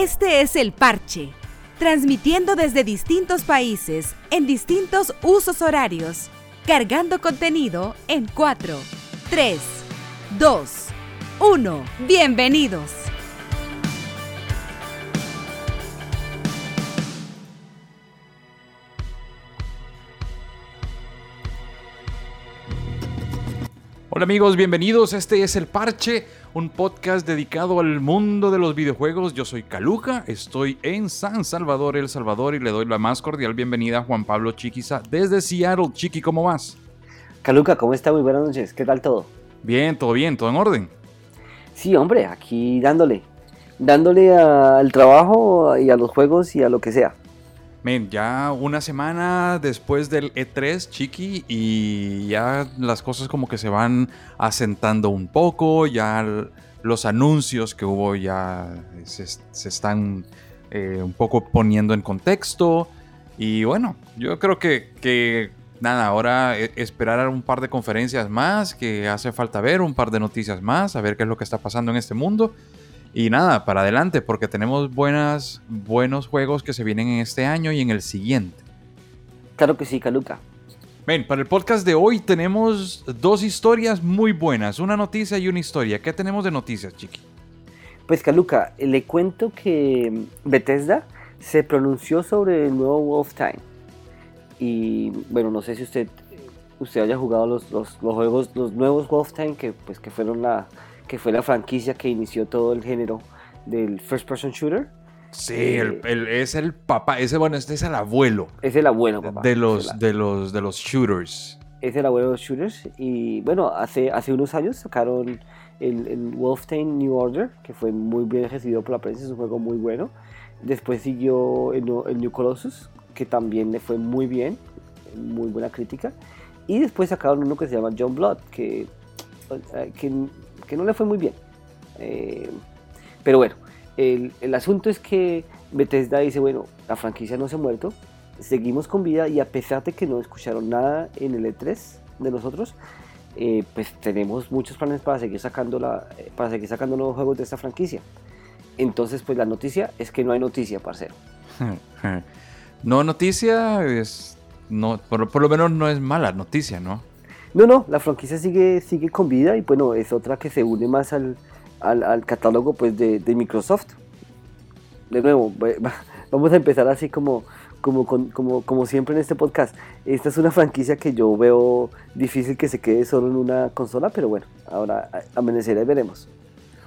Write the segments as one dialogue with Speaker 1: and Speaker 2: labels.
Speaker 1: Este es el parche, transmitiendo desde distintos países, en distintos usos horarios, cargando contenido en 4, 3, 2, 1. Bienvenidos.
Speaker 2: Hola amigos, bienvenidos. Este es El Parche, un podcast dedicado al mundo de los videojuegos. Yo soy Caluca, estoy en San Salvador, El Salvador, y le doy la más cordial bienvenida a Juan Pablo Chiquiza desde Seattle. Chiqui, ¿cómo vas?
Speaker 3: Caluca, ¿cómo está? Muy buenas noches. ¿Qué tal todo?
Speaker 2: Bien, todo bien, todo en orden.
Speaker 3: Sí, hombre, aquí dándole. Dándole al trabajo y a los juegos y a lo que sea.
Speaker 2: Men, ya una semana después del E3, Chiqui, y ya las cosas como que se van asentando un poco, ya los anuncios que hubo ya se, están eh, un poco poniendo en contexto. Y bueno, yo creo que, que nada, ahora e, esperar un par de conferencias más, que hace falta ver un par de noticias más, a ver qué es lo que está pasando en este mundo. Y nada, para adelante, porque tenemos buenas, buenos juegos que se vienen en este año y en el siguiente.
Speaker 3: Claro que sí, Caluca.
Speaker 2: Ven, para el podcast de hoy tenemos dos historias muy buenas, una noticia y una historia. ¿Qué tenemos de noticias, Chiqui?
Speaker 3: Pues Caluca, le cuento que Bethesda se pronunció sobre el nuevo Wolf Time. Y bueno, no sé si usted, usted haya jugado los, los, los juegos, los nuevos Wolf Time, que, pues, que fueron la, que fue la franquicia que inició todo el género del first person shooter.
Speaker 2: Sí, eh, es el papá, ese bueno, este es el abuelo.
Speaker 3: Es el abuelo, papá.
Speaker 2: De los, de los, de los shooters.
Speaker 3: Es el abuelo de los shooters. Y bueno, hace, hace unos años sacaron el, el Wolfenstein New Order, que fue muy bien recibido por la prensa, es un juego muy bueno. Después siguió el, el New Colossus, que también le fue muy bien, muy buena crítica. Y después sacaron uno que se llama John Blood, que, que que no le fue muy bien. Eh, pero bueno, el, asunto es que Bethesda dice, bueno, la franquicia no se ha muerto, seguimos con vida y a pesar de que no escucharon nada en el E3 de nosotros, eh, pues tenemos muchos planes para seguir sacando la, eh, para seguir sacando nuevos juegos de esta franquicia. Entonces, pues la noticia es que no hay noticia, parcero.
Speaker 2: no noticia es no, por, por, lo menos no es mala noticia, ¿no?
Speaker 3: No, no, la franquicia sigue, sigue con vida y bueno, es otra que se une más al, al, catálogo pues, de, de, Microsoft. De nuevo, vamos a empezar así como, como, como, como siempre en este podcast. Esta es una franquicia que yo veo difícil que se quede solo en una consola, pero bueno, ahora amanecerá y veremos.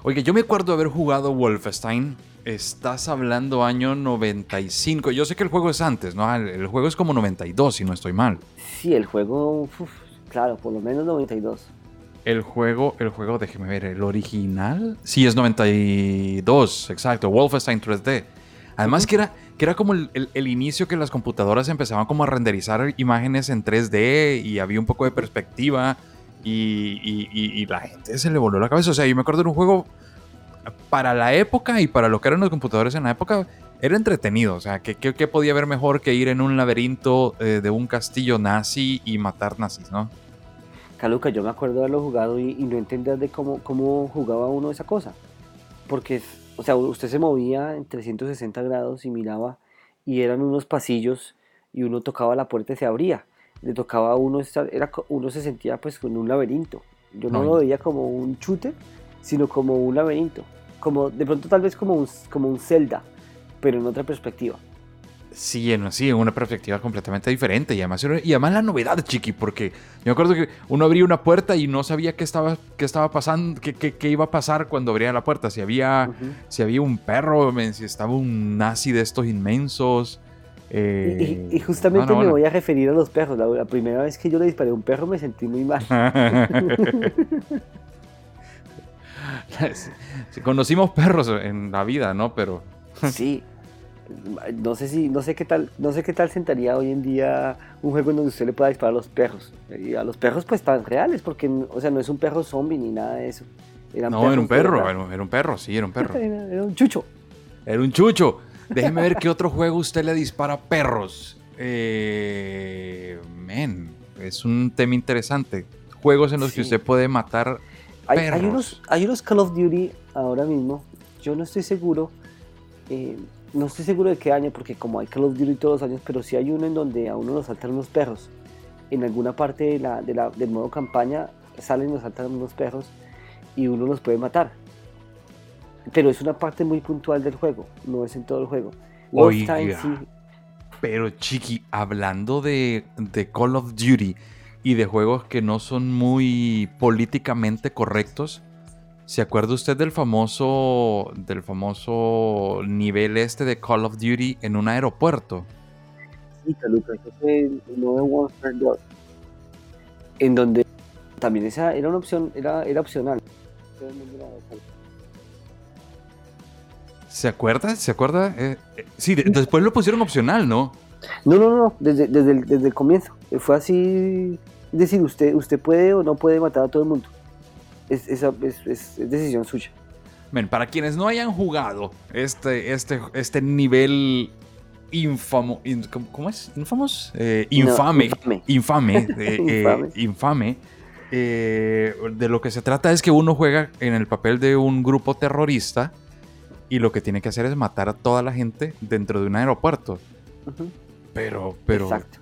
Speaker 2: Oye, yo me acuerdo haber jugado Wolfenstein. Estás hablando año 95. Yo sé que el juego es antes, ¿no? El, juego es como 92, si no estoy mal.
Speaker 3: Sí, el juego... Claro, por lo menos 92.
Speaker 2: El juego, el juego, déjeme ver, el original. Sí, es 92, exacto. Wolfenstein 3D. Además que era, que era como el, inicio que las computadoras empezaban como a renderizar imágenes en 3D y había un poco de perspectiva y, la gente se le voló la cabeza. O sea, yo me acuerdo de un juego para la época y para lo que eran los computadores en la época, era entretenido. O sea, ¿qué, qué, podía haber mejor que ir en un laberinto eh, de un castillo nazi y matar nazis, no?
Speaker 3: Caluca, yo me acuerdo de haberlo jugado y, no entender de cómo, cómo jugaba uno esa cosa. Porque, o sea, usted se movía en 360 grados y miraba y eran unos pasillos y uno tocaba la puerta y se abría. Le tocaba a uno estar, era, uno se sentía pues con un laberinto. Yo no, lo veía como un chute, sino como un laberinto. Como, de pronto tal vez como un, como un Zelda, pero en otra perspectiva.
Speaker 2: Sí, en, sí, en una perspectiva completamente diferente. Y además, y además la novedad, chiqui, porque yo me acuerdo que uno abría una puerta y no sabía qué estaba, qué estaba pasando, qué, qué, iba a pasar cuando abría la puerta. Si había, si había un perro, si estaba un nazi de estos inmensos.
Speaker 3: Eh, y, justamente me voy a referir a los perros. La, primera vez que yo le disparé a un perro me sentí muy mal.
Speaker 2: Conocimos perros en la vida, ¿no? Pero.
Speaker 3: Sí, no sé si, no sé qué tal, no sé qué tal sentaría hoy en día un juego en donde usted le pueda disparar a los perros. Y a los perros pues tan reales, porque o sea, no es un perro zombie ni nada de eso.
Speaker 2: no, era un perro, era, un perro, sí, era un perro.
Speaker 3: era, un chucho.
Speaker 2: Era un chucho. Déjeme ver qué otro juego usted le dispara a perros. Eh, men, es un tema interesante. Juegos en los que usted puede matar
Speaker 3: hay, perros. Hay unos, hay unos Call of Duty ahora mismo, yo no estoy seguro eh, no estoy seguro de qué año, porque como hay Call of Duty todos los años, pero sí hay uno en donde a uno nos saltan unos perros. En alguna parte de la, de la, del modo campaña salen y nos saltan unos perros y uno los puede matar. Pero es una parte muy puntual del juego, no es en todo el juego.
Speaker 2: Oiga, Pero Chiqui, hablando de, de Call of Duty y de juegos que no son muy políticamente correctos, ¿Se acuerda usted del famoso, del famoso nivel este de Call of Duty en un aeropuerto?
Speaker 3: Sí, fue el Modern Warfare 2. En donde también esa era una opción, era, era opcional.
Speaker 2: ¿Se acuerda? ¿Se acuerda? Eh, eh, sí, después lo pusieron opcional, ¿no?
Speaker 3: No, no, no, desde, desde, el, desde el comienzo. Fue así. Es decir, usted, usted puede o no puede matar a todo el mundo es, es, decisión suya.
Speaker 2: Para quienes no hayan jugado este, este, este nivel infamo, ¿cómo es? ¿Infamos? Eh, infame, infame, infame, eh, eh, de lo que se trata es que uno juega en el papel de un grupo terrorista y lo que tiene que hacer es matar a toda la gente dentro de un aeropuerto. Pero, pero, Exacto.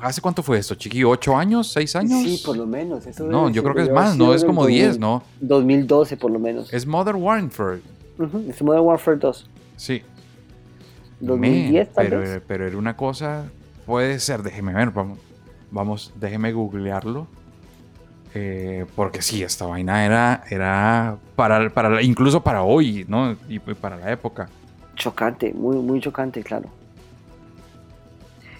Speaker 2: ¿Hace cuánto fue esto, Chiqui? ¿Ocho años? ¿Seis años?
Speaker 3: Sí, por lo menos.
Speaker 2: no, yo creo que es más, no es como diez, ¿no?
Speaker 3: 2012 por lo menos.
Speaker 2: Es Modern Warfare.
Speaker 3: Es Modern Warfare 2.
Speaker 2: Sí.
Speaker 3: 2010 tal
Speaker 2: pero,
Speaker 3: vez.
Speaker 2: Pero era una cosa, puede ser, déjeme ver, vamos, vamos déjeme googlearlo. Eh, porque sí, esta vaina era, era para, para, incluso para hoy, ¿no? Y para la época.
Speaker 3: Chocante, muy, muy chocante, claro.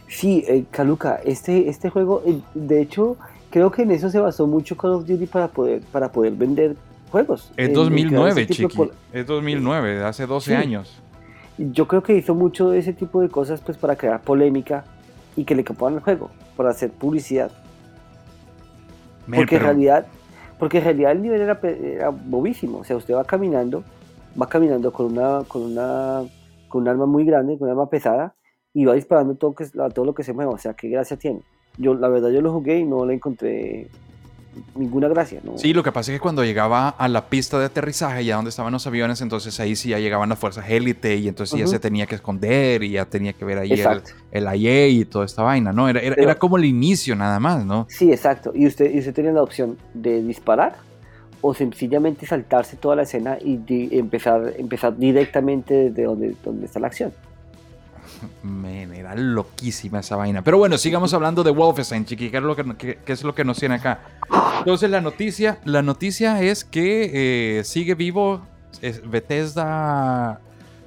Speaker 3: Sí, eh, Caluca, este, este juego, eh, de hecho, creo que en eso se basó mucho Call of Duty para poder, para poder vender juegos.
Speaker 2: Es 2009, chiqui. Es 2009, hace 12 años.
Speaker 3: Yo creo que hizo mucho de ese tipo de cosas pues para crear polémica y que le capaban el juego, para hacer publicidad. porque en realidad, porque en realidad el nivel era, era, bobísimo. O sea, usted va caminando, va caminando con una, con una, con un arma muy grande, con un arma pesada, y va disparando todo, que, a todo lo que se mueva. O sea, qué gracia tiene. Yo, la verdad, yo lo jugué y no le encontré ninguna gracia. ¿no?
Speaker 2: Sí, lo que pasa es que cuando llegaba a la pista de aterrizaje, ya donde estaban los aviones, entonces ahí sí ya llegaban las fuerzas élite y entonces ya se tenía que esconder y ya tenía que ver ahí el, el AIE y toda esta vaina, ¿no? Era, era, como el inicio nada más, ¿no?
Speaker 3: Sí, exacto. Y usted, y usted tenía la opción de disparar o sencillamente saltarse toda la escena y empezar, empezar directamente desde donde, donde está la acción.
Speaker 2: Me era loquísima esa vaina. Pero bueno, sigamos hablando de Wolfenstein, chiqui, ¿qué es lo que, es lo que nos tiene acá? Entonces la noticia, la noticia es que eh, sigue vivo, Bethesda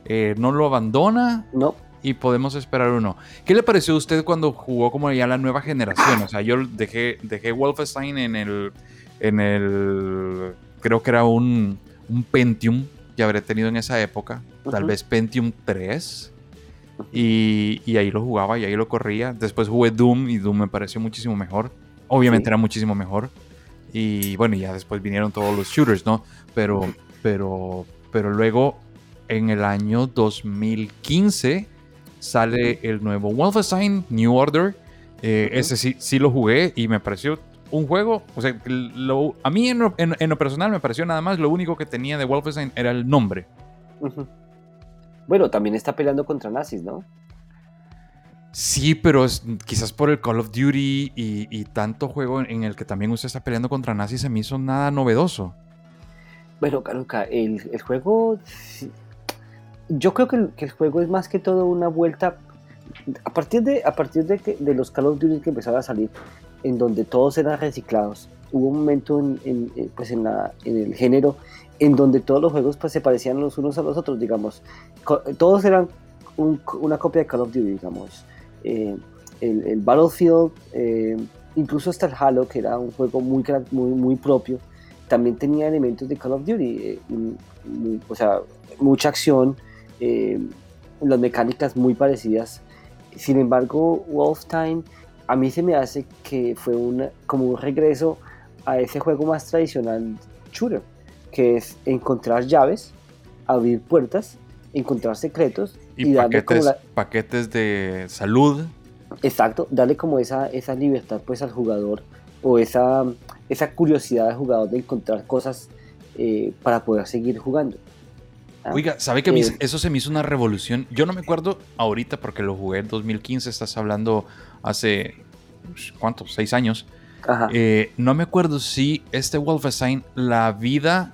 Speaker 2: eh, no lo abandona.
Speaker 3: No.
Speaker 2: Y podemos esperar uno. ¿Qué le pareció a usted cuando jugó como ya la nueva generación? O sea, yo dejé, dejé Wolfenstein en el, en el, creo que era un, un Pentium que habré tenido en esa época. Tal vez Pentium 3 y, ahí lo jugaba y ahí lo corría. Después jugué Doom y Doom me pareció muchísimo mejor. Obviamente era muchísimo mejor. Y bueno, ya después vinieron todos los shooters, ¿no? Pero, pero, pero luego en el año 2015 sale el nuevo Wolfenstein New Order. Eh, ese sí, sí lo jugué y me pareció un juego, o sea, a mí en lo, personal me pareció nada más lo único que tenía de Wolfenstein era el nombre.
Speaker 3: Bueno, también está peleando contra nazis, ¿no?
Speaker 2: Sí, pero es, quizás por el Call of Duty y, tanto juego en el que también usted está peleando contra nazis se me hizo nada novedoso.
Speaker 3: Bueno, Caruca, el, juego. Yo creo que el, juego es más que todo una vuelta. A partir de, a partir de, que, de los Call of Duty que empezaron a salir, en donde todos eran reciclados, hubo un momento en, pues en, la, en el género en donde todos los juegos pues, se parecían los unos a los otros, digamos. Todos eran una copia de Call of Duty, digamos. Eh, el, Battlefield, eh, incluso hasta el Halo, que era un juego muy, muy, muy propio, también tenía elementos de Call of Duty. Eh, o sea, mucha acción, las mecánicas muy parecidas. Sin embargo, Wolfenstein a mí se me hace que fue una, como un regreso a ese juego más tradicional shooter que es encontrar llaves, abrir puertas, encontrar secretos
Speaker 2: y, darle paquetes, como paquetes de salud.
Speaker 3: Exacto, darle como esa, esa libertad pues al jugador o esa, esa curiosidad al jugador de encontrar cosas eh, para poder seguir jugando.
Speaker 2: Oiga, ¿sabe que eh, eso se me hizo una revolución? Yo no me acuerdo ahorita porque lo jugué en 2015, estás hablando hace, ¿cuántos? Seis años. Eh, no me acuerdo si este Wolfenstein, la vida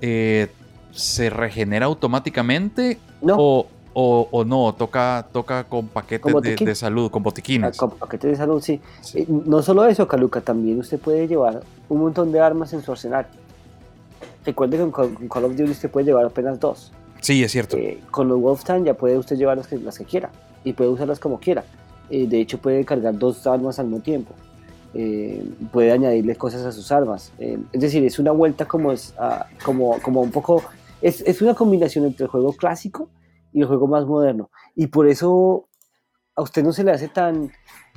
Speaker 2: eh, se regenera automáticamente o, o, no, toca, toca con paquetes de, salud, con botiquines.
Speaker 3: Ah, con paquetes de salud, sí. no solo eso, Caluca, también usted puede llevar un montón de armas en su arsenal. Recuerde que con, Call of Duty usted puede llevar apenas dos.
Speaker 2: Sí, es cierto.
Speaker 3: Eh, con los Wolfenstein ya puede usted llevar las que, las que quiera y puede usarlas como quiera. Eh, de hecho, puede cargar dos armas al mismo tiempo. Eh, puede añadirle cosas a sus armas. es decir, es una vuelta como, es, como, como un poco... Es, es, una combinación entre el juego clásico y el juego más moderno. Y por eso a usted no se le hace tan...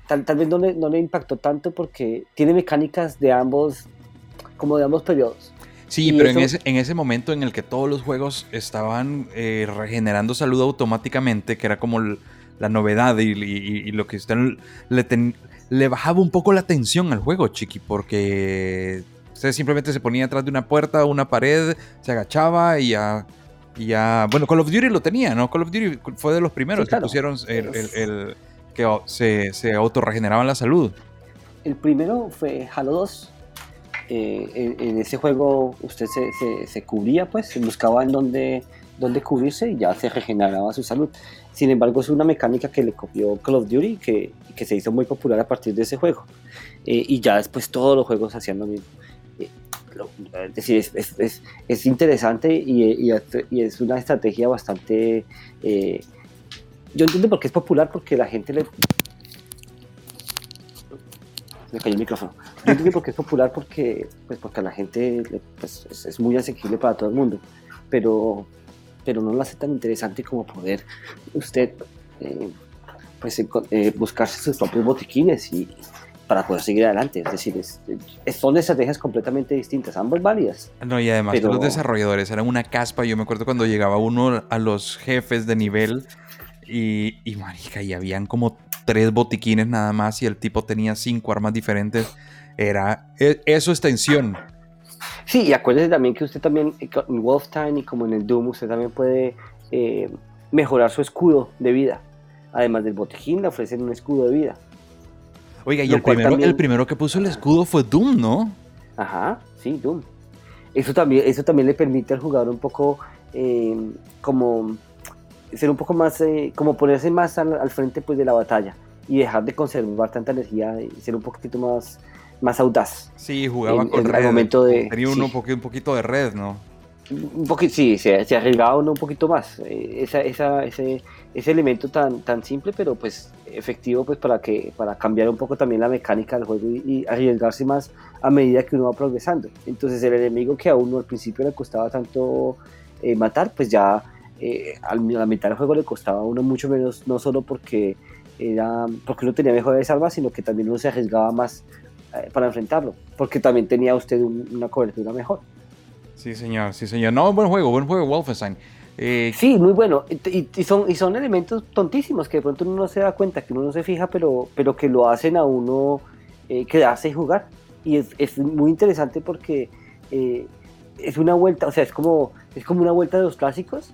Speaker 3: Tal, tal vez no le, no le impactó tanto porque tiene mecánicas de ambos, como de ambos periodos.
Speaker 2: Sí, pero en, ese, en ese momento en el que todos los juegos estaban eh, regenerando salud automáticamente, que era como la novedad y, lo que usted le, le, bajaba un poco la tensión al juego, chiqui, porque usted simplemente se ponía atrás de una puerta, una pared, se agachaba y ya, ya... Bueno, Call of Duty lo tenía, ¿no? Call of Duty fue de los primeros que pusieron el, que se, se autorregeneraban la salud.
Speaker 3: El primero fue Halo 2 eh, en, ese juego usted se, se, cubría, pues, buscaba en dónde, dónde cubrirse y ya se regeneraba su salud. Sin embargo, es una mecánica que le copió Call of Duty que, que se hizo muy popular a partir de ese juego. Eh, y ya después todos los juegos hacían lo mismo. Eh, es decir, es, es, es interesante y, y, es una estrategia bastante... yo entiendo por qué es popular, porque la gente le... Me cayó el micrófono yo entiendo porque es popular porque, pues porque a la gente pues, es, muy asequible para todo el mundo, pero, pero no lo hace tan interesante como poder usted eh, pues, eh, buscarse sus propios botiquines y para poder seguir adelante. Es decir, es, son estrategias completamente distintas, ambas válidas.
Speaker 2: No, y además los desarrolladores eran una caspa. Yo me acuerdo cuando llegaba uno a los jefes de nivel y, y marica, y habían como tres botiquines nada más y el tipo tenía cinco armas diferentes era e, eso es tensión.
Speaker 3: Sí, y acuérdese también que usted también en Wolfenstein y como en el Doom, usted también puede eh, mejorar su escudo de vida. Además del botiquín, le ofrecen un escudo de vida.
Speaker 2: Oiga, y el primero, el primero que puso el escudo fue Doom, ¿no?
Speaker 3: Ajá, sí, Doom. Eso también, eso también le permite al jugador un poco eh, como ser un poco más, eh, como ponerse más al, al, frente pues de la batalla y dejar de conservar tanta energía y ser un poquito más más audaz.
Speaker 2: Sí, jugaba con red.
Speaker 3: Momento de,
Speaker 2: Tenía uno un, poquito, de red, ¿no?
Speaker 3: Un poquito, sí, se, se, arriesgaba uno un poquito más. Eh, esa, esa, ese, ese, elemento tan, tan simple, pero pues efectivo pues para, que, para cambiar un poco también la mecánica del juego y, arriesgarse más a medida que uno va progresando. Entonces el enemigo que a uno al principio le costaba tanto eh, matar, pues ya eh, a la mitad del juego le costaba a uno mucho menos, no solo porque era porque uno tenía mejores armas, sino que también uno se arriesgaba más para enfrentarlo, porque también tenía usted una cobertura mejor.
Speaker 2: Sí, señor, sí, señor. No, buen juego, buen juego, Wolfenstein.
Speaker 3: Eh, sí, muy bueno. Y, son, y son elementos tontísimos que de pronto uno no se da cuenta, que uno no se fija, pero, pero que lo hacen a uno eh, quedarse y jugar. Y es, es muy interesante porque eh, es una vuelta, o sea, es como, es como una vuelta de los clásicos.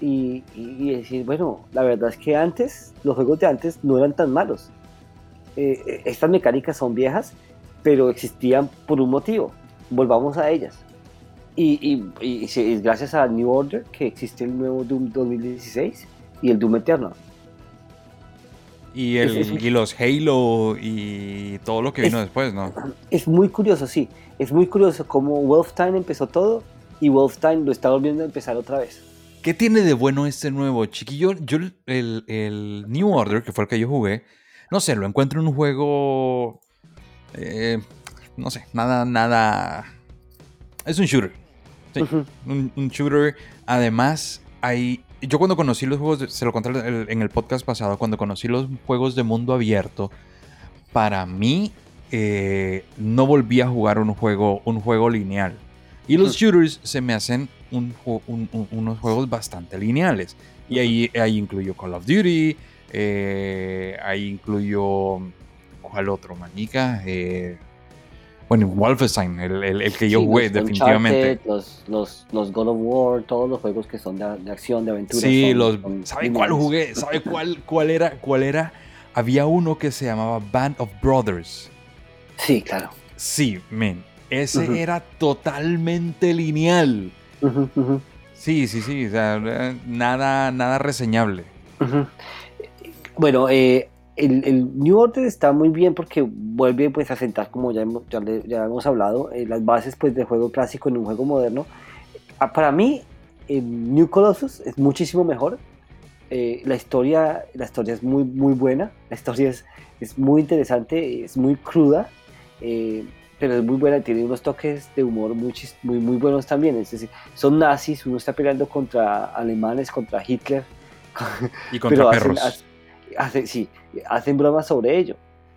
Speaker 3: Y, y, decir, bueno, la verdad es que antes, los juegos de antes no eran tan malos. estas mecánicas son viejas, pero existían por un motivo. Volvamos a ellas. Y, y, es gracias a New Order que existe el nuevo Doom 2016 y el Doom Eternal.
Speaker 2: Y, el, y los Halo y todo lo que vino después, ¿no?
Speaker 3: Es muy curioso, sí. Es muy curioso cómo Wolfenstein empezó todo y Wolfenstein lo está volviendo a empezar otra vez.
Speaker 2: ¿Qué tiene de bueno este nuevo, chiquillo? Yo, el, el New Order, que fue el que yo jugué, no sé, lo encuentro en un juego eh, no sé, nada, nada. Es un shooter. un, shooter. Además, hay. Yo cuando conocí los juegos, se lo conté en el podcast pasado, cuando conocí los juegos de mundo abierto, para mí eh, no volví a jugar un juego, un juego lineal. Y los shooters se me hacen unos juegos bastante lineales. Y ahí, ahí incluyo Call of Duty, eh, ahí incluyo ¿Cuál otro, manica? Eh, Bueno, Wolfenstein, el, el, que yo jugué, definitivamente.
Speaker 3: Los, los, los, God of War, todos los juegos que son de, acción, de aventura.
Speaker 2: Sí, los. ¿Sabe cuál jugué? ¿Sabe cuál, cuál, era, cuál era? Había uno que se llamaba Band of Brothers.
Speaker 3: Sí, claro.
Speaker 2: Sí, men. Ese era totalmente lineal. Sí, sí, sí. O sea, nada, nada reseñable.
Speaker 3: Bueno, eh, el, New Order está muy bien porque vuelve pues a sentar, como ya hemos, ya, hemos hablado, eh, las bases pues del juego clásico en un juego moderno. Ah, para mí, el New Colossus es muchísimo mejor. Eh, la, historia, la historia es muy, muy buena, la historia es, es muy interesante, es muy cruda, eh, pero es muy buena, tiene unos toques de humor muy, muy, muy buenos también. Es decir, son nazis, uno está peleando contra alemanes, contra Hitler.
Speaker 2: Y contra perros
Speaker 3: sí, hacen bromas sobre ello.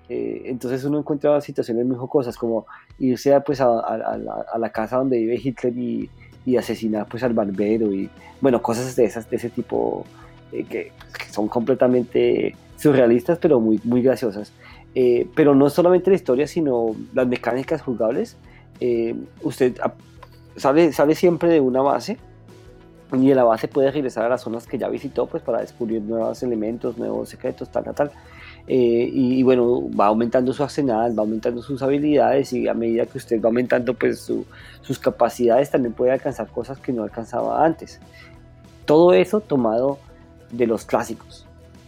Speaker 3: Eh, entonces uno encuentra situaciones muy jocosas como irse a, pues, a, a, la, casa donde vive Hitler y, y, asesinar pues, al barbero y bueno, cosas de, esas, de ese tipo eh, que, son completamente surrealistas pero muy, muy graciosas. Eh, pero no solamente la historia, sino las mecánicas jugables. usted sale, sale siempre de una base y de la base puede regresar a las zonas que ya visitó pues para descubrir nuevos elementos, nuevos secretos, tal, tal, tal. Eh, y, bueno, va aumentando su arsenal, va aumentando sus habilidades y a medida que usted va aumentando pues sus capacidades también puede alcanzar cosas que no alcanzaba antes. Todo eso tomado de los clásicos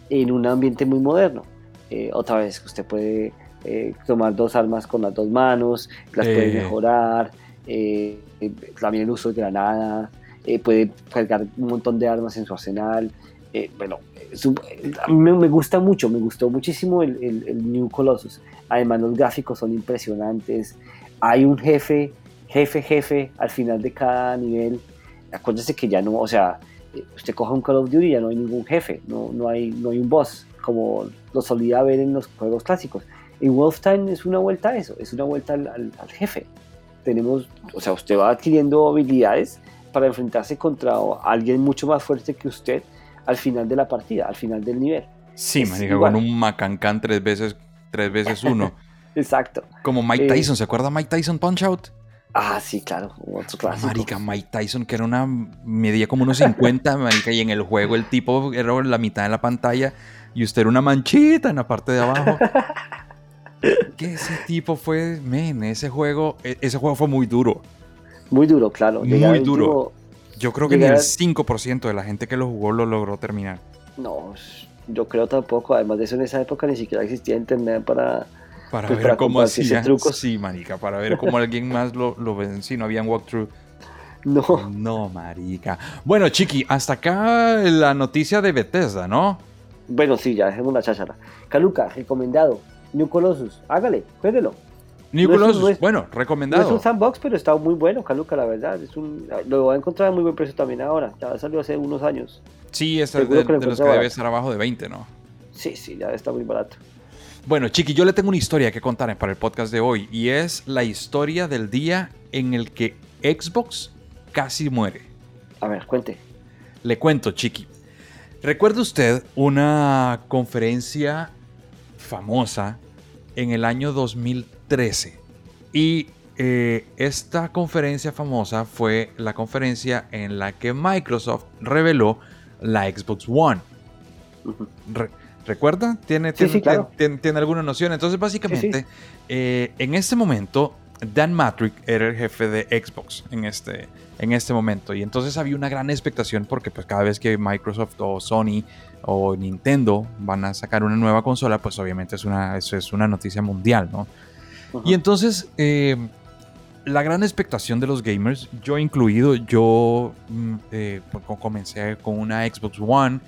Speaker 3: en un ambiente muy moderno. Eh, otra vez, usted puede eh, tomar dos armas con las dos manos, las puede mejorar, también el uso de granada, eh, puede cargar un montón de armas en su arsenal. Eh, bueno, a mí me, gusta mucho, me gustó muchísimo el, el, New Colossus. Además, los gráficos son impresionantes. Hay un jefe, jefe, jefe al final de cada nivel. Acuérdese que ya no, o sea, eh, usted coge un Call of Duty y ya no hay ningún jefe, no, no, hay, no hay un boss, como lo solía ver en los juegos clásicos. En Wolfenstein es una vuelta a eso, es una vuelta al, al jefe. Tenemos, o sea, usted va adquiriendo habilidades para enfrentarse contra alguien mucho más fuerte que usted al final de la partida, al final del nivel.
Speaker 2: Sí, me con un macancán tres veces, tres veces uno.
Speaker 3: Exacto.
Speaker 2: Como Mike eh, Tyson, ¿se acuerda Mike Tyson Punch Out?
Speaker 3: Ah, sí, claro, otro clásico.
Speaker 2: Marica, Mike Tyson, que era una. medía como unos 50, marica, y en el juego el tipo era la mitad de la pantalla y usted era una manchita en la parte de abajo. que ese tipo fue, men, ese juego, e, ese juego fue muy duro.
Speaker 3: Muy duro, claro.
Speaker 2: Muy duro. yo creo que ni el 5% de la gente que lo jugó lo logró terminar.
Speaker 3: No, yo creo tampoco. Además de eso, en esa época ni siquiera existía internet para...
Speaker 2: Para pues, ver cómo hacía. Trucos. Sí, marica, para ver cómo alguien más lo, lo ven. Sí, no habían walkthrough.
Speaker 3: No.
Speaker 2: No, marica. Bueno, Chiqui, hasta acá la noticia de Bethesda, ¿no?
Speaker 3: Bueno, sí, ya dejemos la cháchara. Caluca, recomendado. New Colossus, hágale, jueguelo.
Speaker 2: Nicolás, bueno, recomendado.
Speaker 3: No es un sandbox, pero está muy bueno, Caluca, la verdad. Es un, lo va a encontrar a muy buen precio también ahora. Ya salió hace unos años.
Speaker 2: Sí, es de, de, los que debe estar abajo de 20, ¿no?
Speaker 3: Sí, sí, ya está muy barato.
Speaker 2: Bueno, Chiqui, yo le tengo una historia que contar para el podcast de hoy. Y es la historia del día en el que Xbox casi muere.
Speaker 3: A ver, cuente.
Speaker 2: Le cuento, Chiqui. ¿Recuerda usted una conferencia famosa en el año 2000 13. Y eh, esta conferencia famosa fue la conferencia en la que Microsoft reveló la Xbox One. ¿Recuerda? ¿Tiene, tiene, alguna noción? Entonces, básicamente, eh, en este momento, Dan Matrick era el jefe de Xbox en este, en este momento. Y entonces había una gran expectación porque pues, cada vez que Microsoft o Sony o Nintendo van a sacar una nueva consola, pues obviamente es una, eso es una noticia mundial, ¿no? Y entonces, eh, la gran expectación de los gamers, yo incluido, yo mm, eh, pues, comencé con una Xbox One,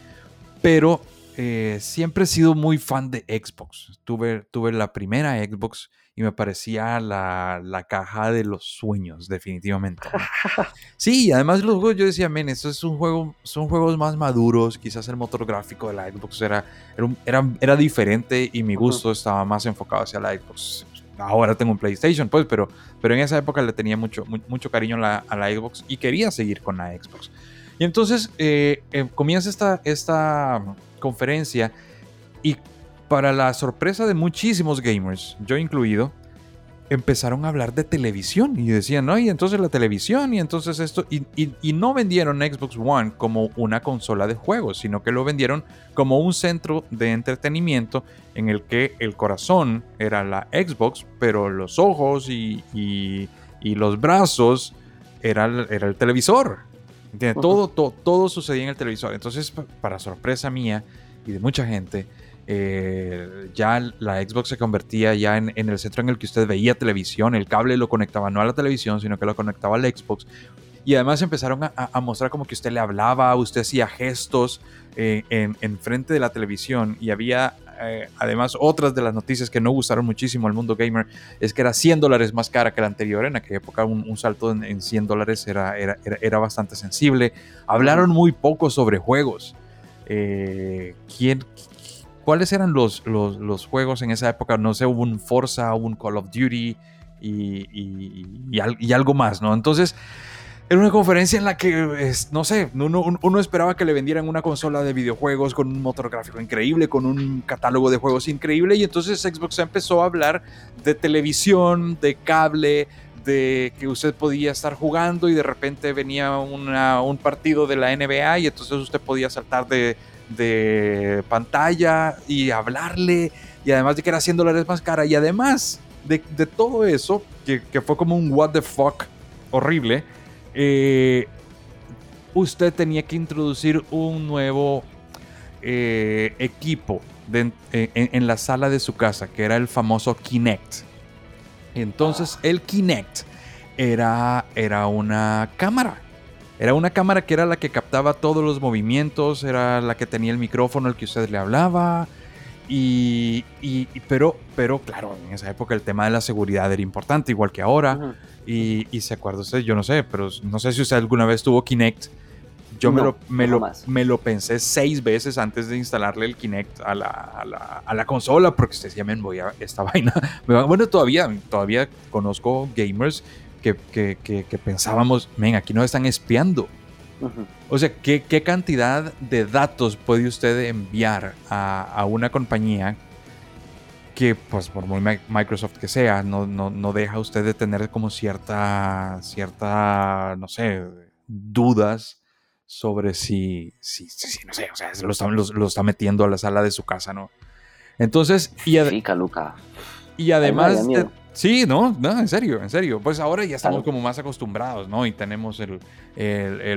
Speaker 2: pero eh, siempre he sido muy fan de Xbox. Tuve, tuve la primera Xbox y me parecía la, la caja de los sueños, definitivamente. Sí, además los juegos yo decía, men, esto es un juego, son juegos más maduros, quizás el motor gráfico de la Xbox era, era, era, diferente y mi gusto estaba más enfocado hacia la Xbox ahora tengo un PlayStation, pues, pero, pero en esa época le tenía mucho, mucho cariño a la, Xbox y quería seguir con la Xbox. Y entonces eh, eh, comienza esta, esta conferencia y para la sorpresa de muchísimos gamers, yo incluido, empezaron a hablar de televisión y decían, no, y entonces la televisión y entonces esto, y, y, no vendieron Xbox One como una consola de juegos, sino que lo vendieron como un centro de entretenimiento en el que el corazón era la Xbox, pero los ojos y, y, los brazos era el, era el televisor. Todo, todo, todo sucedía en el televisor. Entonces, para sorpresa mía y de mucha gente, eh, ya la Xbox se convertía ya en, el centro en el que usted veía televisión, el cable lo conectaba no a la televisión, sino que lo conectaba al Xbox. Y además empezaron a, mostrar como que usted le hablaba, usted hacía gestos eh, en, frente de la televisión y había eh, además otras de las noticias que no gustaron muchísimo al mundo gamer es que era 100 dólares más cara que la anterior. En aquella época un, salto en, 100 dólares era, era, era, bastante sensible. Hablaron muy poco sobre juegos. ¿quién, ¿Cuáles eran los, los, juegos en esa época? No sé, hubo un Forza, hubo un Call of Duty y, y, algo más, ¿no? Entonces, era una conferencia en la que, no sé, uno, esperaba que le vendieran una consola de videojuegos con un motor gráfico increíble, con un catálogo de juegos increíble, y entonces Xbox empezó a hablar de televisión, de cable, de que usted podía estar jugando y de repente venía un partido de la NBA y entonces usted podía saltar de, de pantalla y hablarle, y además de que era 100 dólares más cara, y además de, todo eso, que, fue como un what the fuck horrible, eh, usted tenía que introducir un nuevo eh, equipo en, la sala de su casa, que era el famoso Kinect. Entonces el Kinect era, era una cámara era una cámara que era la que captaba todos los movimientos, era la que tenía el micrófono al que usted le hablaba. Y, pero, pero claro, en esa época el tema de la seguridad era importante, igual que ahora. y, se acuerda usted, yo no sé, pero no sé si usted alguna vez tuvo Kinect. Yo me, lo, me, lo, me, lo, pensé seis veces antes de instalarle el Kinect a la, a la, a la consola, porque usted decía, me voy a esta vaina. Bueno, todavía, todavía conozco gamers que, pensábamos, ven, aquí nos están espiando. O sea, ¿qué, cantidad de datos puede usted enviar a, una compañía que, pues, por muy Microsoft que sea, no, no, deja usted de tener como cierta, cierta, no sé, dudas sobre si, si, no sé, o sea, lo está, lo, está, metiendo a la sala de su casa, ¿no? Entonces, y,
Speaker 3: sí,
Speaker 2: y además... Sí, no, no, en serio, en serio. Pues ahora ya estamos como más acostumbrados, ¿no? Y tenemos el,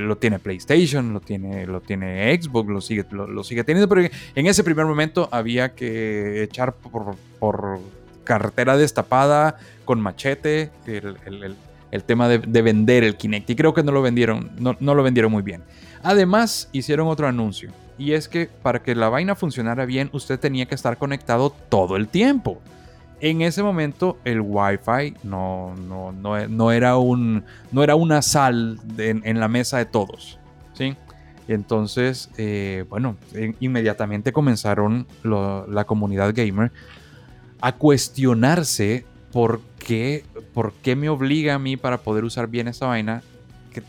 Speaker 2: lo tiene PlayStation, lo tiene, lo tiene Xbox, lo sigue, lo, sigue teniendo, pero en ese primer momento había que echar por, por carretera destapada con machete el, tema de, vender el Kinect y creo que no lo vendieron, no, no lo vendieron muy bien. Además hicieron otro anuncio y es que para que la vaina funcionara bien usted tenía que estar conectado todo el tiempo. En ese momento el Wi-Fi no, no, no, era, un, no era una sal en, la mesa de todos. ¿sí? Entonces, eh, bueno, inmediatamente comenzaron la comunidad gamer a cuestionarse por qué, por qué me obliga a mí para poder usar bien esta vaina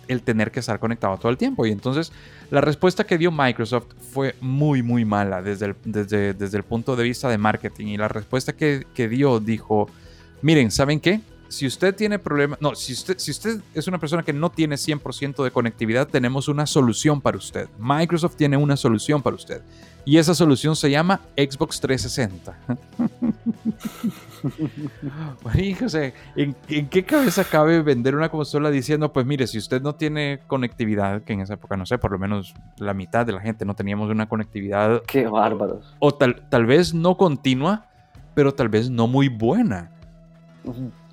Speaker 2: el tener que estar conectado todo el tiempo. Y entonces la respuesta que dio Microsoft fue muy, muy mala desde el, desde, desde el punto de vista de marketing. Y la respuesta que, que dio dijo, miren, ¿saben qué? Si usted tiene problemas, no, si usted, si usted es una persona que no tiene 100% de conectividad, tenemos una solución para usted. Microsoft tiene una solución para usted. Y esa solución se llama Xbox 360. José, ¿en, qué cabeza cabe vender una consola diciendo, pues mire, si usted no tiene conectividad, que en esa época, no sé, por lo menos la mitad de la gente no teníamos una conectividad.
Speaker 3: Qué bárbaros.
Speaker 2: O tal, tal vez no continua, pero tal vez no muy buena.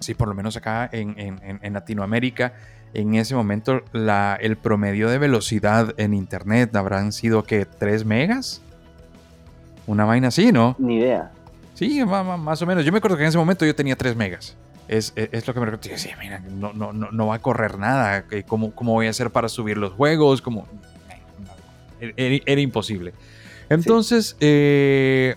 Speaker 2: Sí, por lo menos acá en, Latinoamérica, en ese momento la, el promedio de velocidad en Internet habrán sido que 3 megas. Una vaina así, ¿no?
Speaker 3: Ni idea.
Speaker 2: Sí, más, o menos. Yo me acuerdo que en ese momento yo tenía 3 megas. Es, lo que me recuerdo. Yo decía, mira, no, no, no, va a correr nada. ¿Cómo, ¿Cómo voy a hacer para subir los juegos? Como... Era, imposible. Entonces, eh,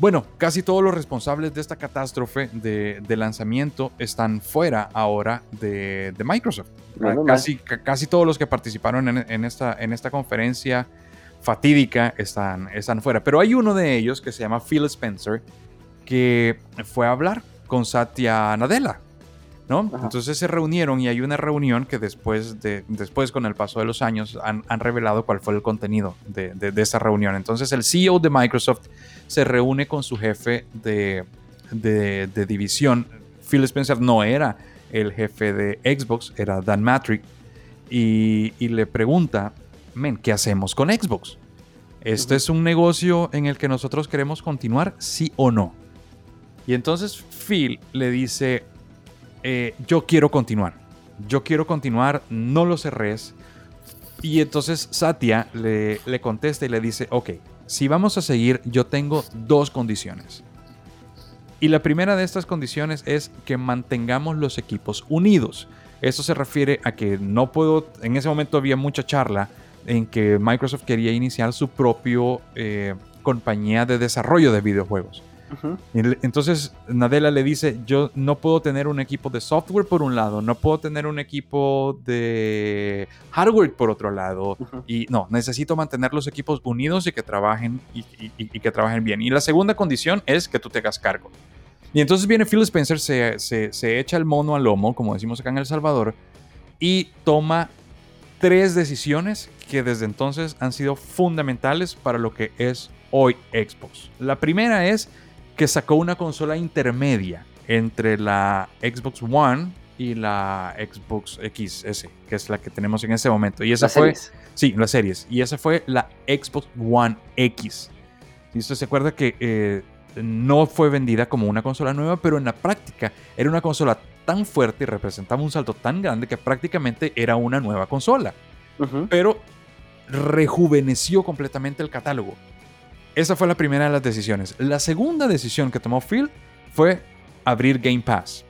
Speaker 2: bueno, casi todos los responsables de esta catástrofe de, lanzamiento están fuera ahora de, Microsoft. casi, casi todos los que participaron en, esta, en esta conferencia fatídica están, están fuera. Pero hay uno de ellos que se llama Phil Spencer que fue a hablar con Satya Nadella. ¿no?
Speaker 3: Ajá.
Speaker 2: Entonces se reunieron y hay una reunión que después, de, después con el paso de los años, han, han revelado cuál fue el contenido de, de, de, esa reunión. Entonces el CEO de Microsoft se reúne con su jefe de, de, división. Phil Spencer no era el jefe de Xbox, era Dan Matrick, y, y le pregunta, men, ¿qué hacemos con Xbox? ¿Este es un negocio en el que nosotros queremos continuar, sí o no? Y entonces Phil le dice, eh, yo quiero continuar. Yo quiero continuar, no lo cerres. Y entonces Satya le, le, contesta y le dice, ok, si vamos a seguir, yo tengo dos condiciones. Y la primera de estas condiciones es que mantengamos los equipos unidos. Esto se refiere a que no puedo, en ese momento había mucha charla en que Microsoft quería iniciar su propio eh, compañía de desarrollo de videojuegos. Uh -huh. Entonces Nadella le dice, yo no puedo tener un equipo de software por un lado, no puedo tener un equipo de hardware por otro lado, uh -huh. y no, necesito mantener los equipos unidos y que trabajen y, y, y, que trabajen bien. Y la segunda condición es que tú te hagas cargo. Y entonces viene Phil Spencer, se, se, se echa el mono al lomo, como decimos acá en El Salvador, y toma tres decisiones que desde entonces han sido fundamentales para lo que es hoy Xbox. La primera es que sacó una consola intermedia entre la Xbox One y la Xbox XS, que es la que tenemos en este momento. Y esa
Speaker 3: las
Speaker 2: fue.
Speaker 3: Series.
Speaker 2: Sí, las series. Y esa fue la Xbox One X. Y usted se acuerda que eh, no fue vendida como una consola nueva, pero en la práctica era una consola tan fuerte y representaba un salto tan grande que prácticamente era una nueva consola. Uh -huh. Pero rejuveneció completamente el catálogo. Esa fue la primera de las decisiones. La segunda decisión que tomó Phil fue abrir Game Pass.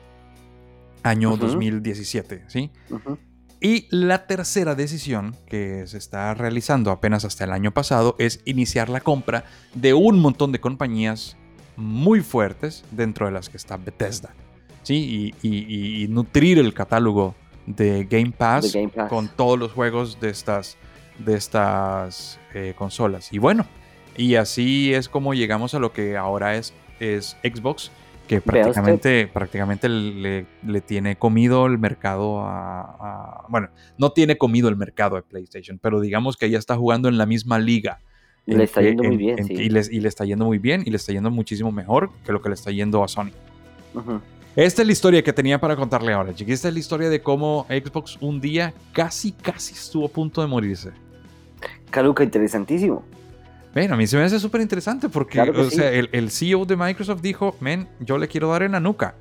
Speaker 2: Año uh -huh. 2017, ¿sí? Uh -huh. Y la tercera decisión que se está realizando apenas hasta el año pasado es iniciar la compra de un montón de compañías muy fuertes dentro de las que está Bethesda. ¿sí? Y, y, y nutrir el catálogo de Game Pass,
Speaker 3: Game Pass,
Speaker 2: con todos los juegos de estas, de estas eh, consolas. Y bueno, y así es como llegamos a lo que ahora es, es Xbox, que prácticamente, prácticamente le, le, tiene comido el mercado a, a, Bueno, no tiene comido el mercado de PlayStation, pero digamos que ya está jugando en la misma liga.
Speaker 3: Le está yendo
Speaker 2: en,
Speaker 3: muy bien,
Speaker 2: en,
Speaker 3: sí.
Speaker 2: y, le, y, le, está yendo muy bien, y le está yendo muchísimo mejor que lo que le está yendo a Sony. Uh -huh. Esta es la historia que tenía para contarle ahora, chiqui. Esta es la historia de cómo Xbox un día casi, casi estuvo a punto de morirse.
Speaker 3: Caruca, interesantísimo.
Speaker 2: Bueno, a mí se me hace súper interesante porque
Speaker 3: claro
Speaker 2: o
Speaker 3: sí.
Speaker 2: sea, el, el, CEO de Microsoft dijo, men, yo le quiero dar en la nuca.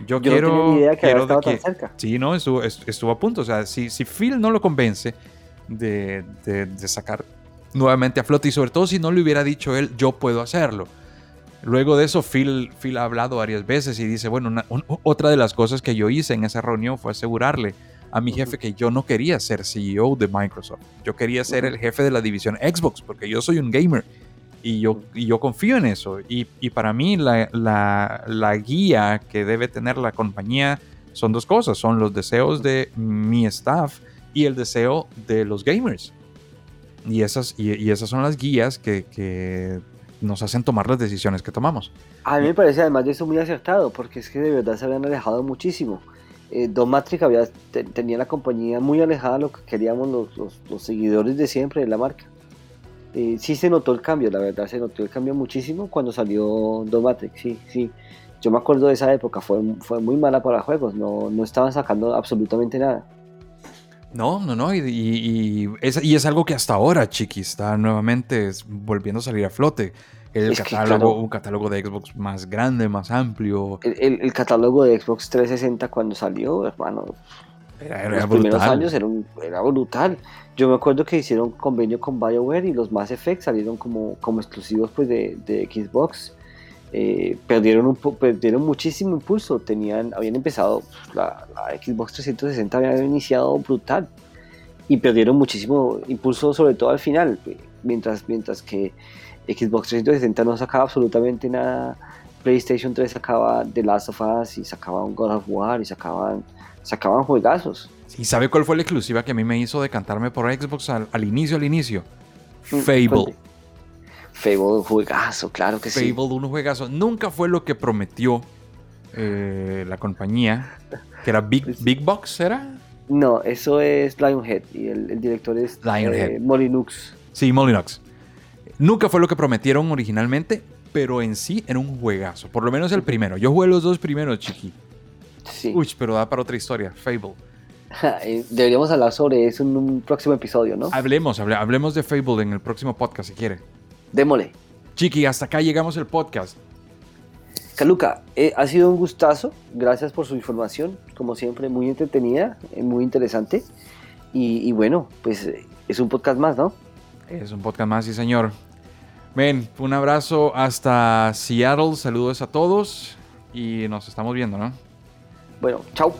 Speaker 2: Yo,
Speaker 3: yo
Speaker 2: quiero...
Speaker 3: No tenía ni idea que
Speaker 2: quiero
Speaker 3: estado
Speaker 2: que,
Speaker 3: tan cerca.
Speaker 2: Sí, no, estuvo, estuvo, a punto. O sea, si, si Phil no lo convence de, de, de sacar nuevamente a flote y sobre todo si no le hubiera dicho él, yo puedo hacerlo. Luego de eso, Phil, Phil ha hablado varias veces y dice, bueno, una, otra de las cosas que yo hice en esa reunión fue asegurarle a mi jefe que yo no quería ser CEO de Microsoft. Yo quería ser el jefe de la división Xbox porque yo soy un gamer y yo, y yo confío en eso. Y, y para mí la, la, la, guía que debe tener la compañía son dos cosas. Son los deseos de mi staff y el deseo de los gamers. Y esas, y, y esas son las guías que, que nos hacen tomar las decisiones que tomamos.
Speaker 3: A mí me parece además de eso muy acertado, porque es que de verdad se habían alejado muchísimo. Eh, Don Matrix había, te, tenía la compañía muy alejada de lo que queríamos los, los, los seguidores de siempre de la marca. Eh, sí se notó el cambio, la verdad se notó el cambio muchísimo cuando salió Don Matrix, sí, sí. Yo me acuerdo de esa época, fue, fue muy mala para juegos, no, no estaban sacando absolutamente nada.
Speaker 2: No, no, no, y, y, y, es, y, es, algo que hasta ahora, Chiqui, está nuevamente volviendo a salir a flote. El
Speaker 3: es
Speaker 2: catálogo,
Speaker 3: claro,
Speaker 2: un catálogo de Xbox más grande, más amplio.
Speaker 3: El, el, el, catálogo de Xbox 360 cuando salió, hermano,
Speaker 2: era, era
Speaker 3: los
Speaker 2: brutal.
Speaker 3: primeros años era, un, era, brutal. Yo me acuerdo que hicieron convenio con BioWare y los Mass Effect salieron como, como exclusivos pues, de, de Xbox. Eh, perdieron, un, perdieron muchísimo impulso. Tenían, habían empezado, la, la, Xbox 360 había iniciado brutal y perdieron muchísimo impulso, sobre todo al final. Mientras, mientras que Xbox 360 no sacaba absolutamente nada, PlayStation 3 sacaba The Last of Us y sacaba un God of War y sacaban, sacaban juegazos.
Speaker 2: ¿Y sabe cuál fue la exclusiva que a mí me hizo decantarme por Xbox al, al inicio, al inicio?
Speaker 3: Mm,
Speaker 2: Fable.
Speaker 3: Fable, un juegazo, claro que
Speaker 2: Fable,
Speaker 3: sí.
Speaker 2: Fable, un juegazo. Nunca fue lo que prometió eh, la compañía, que era Big, Big Box, ¿era?
Speaker 3: No, eso es Lionhead y el, el director es
Speaker 2: Lionhead.
Speaker 3: eh, Molinux.
Speaker 2: Sí, Molinox. Nunca fue lo que prometieron originalmente, pero en sí era un juegazo. Por lo menos el primero. Yo jugué los dos primeros, chiqui.
Speaker 3: Sí.
Speaker 2: Uy, pero da para otra historia. Fable.
Speaker 3: Eh, Deberíamos hablar sobre eso en un próximo episodio, ¿no?
Speaker 2: Hablemos, hable- hablemos de Fable en el próximo podcast si quiere.
Speaker 3: Démosle.
Speaker 2: Chiqui, hasta acá llegamos el podcast.
Speaker 3: Caluca, eh, ha sido un gustazo. Gracias por su información. Como siempre, muy entretenida, eh, muy interesante. Y, y bueno, pues eh, es un podcast más, ¿no?
Speaker 2: Es un podcast más, sí, señor. Ven, un abrazo hasta Seattle. Saludos a todos y nos estamos viendo, ¿no?
Speaker 3: Bueno, chao.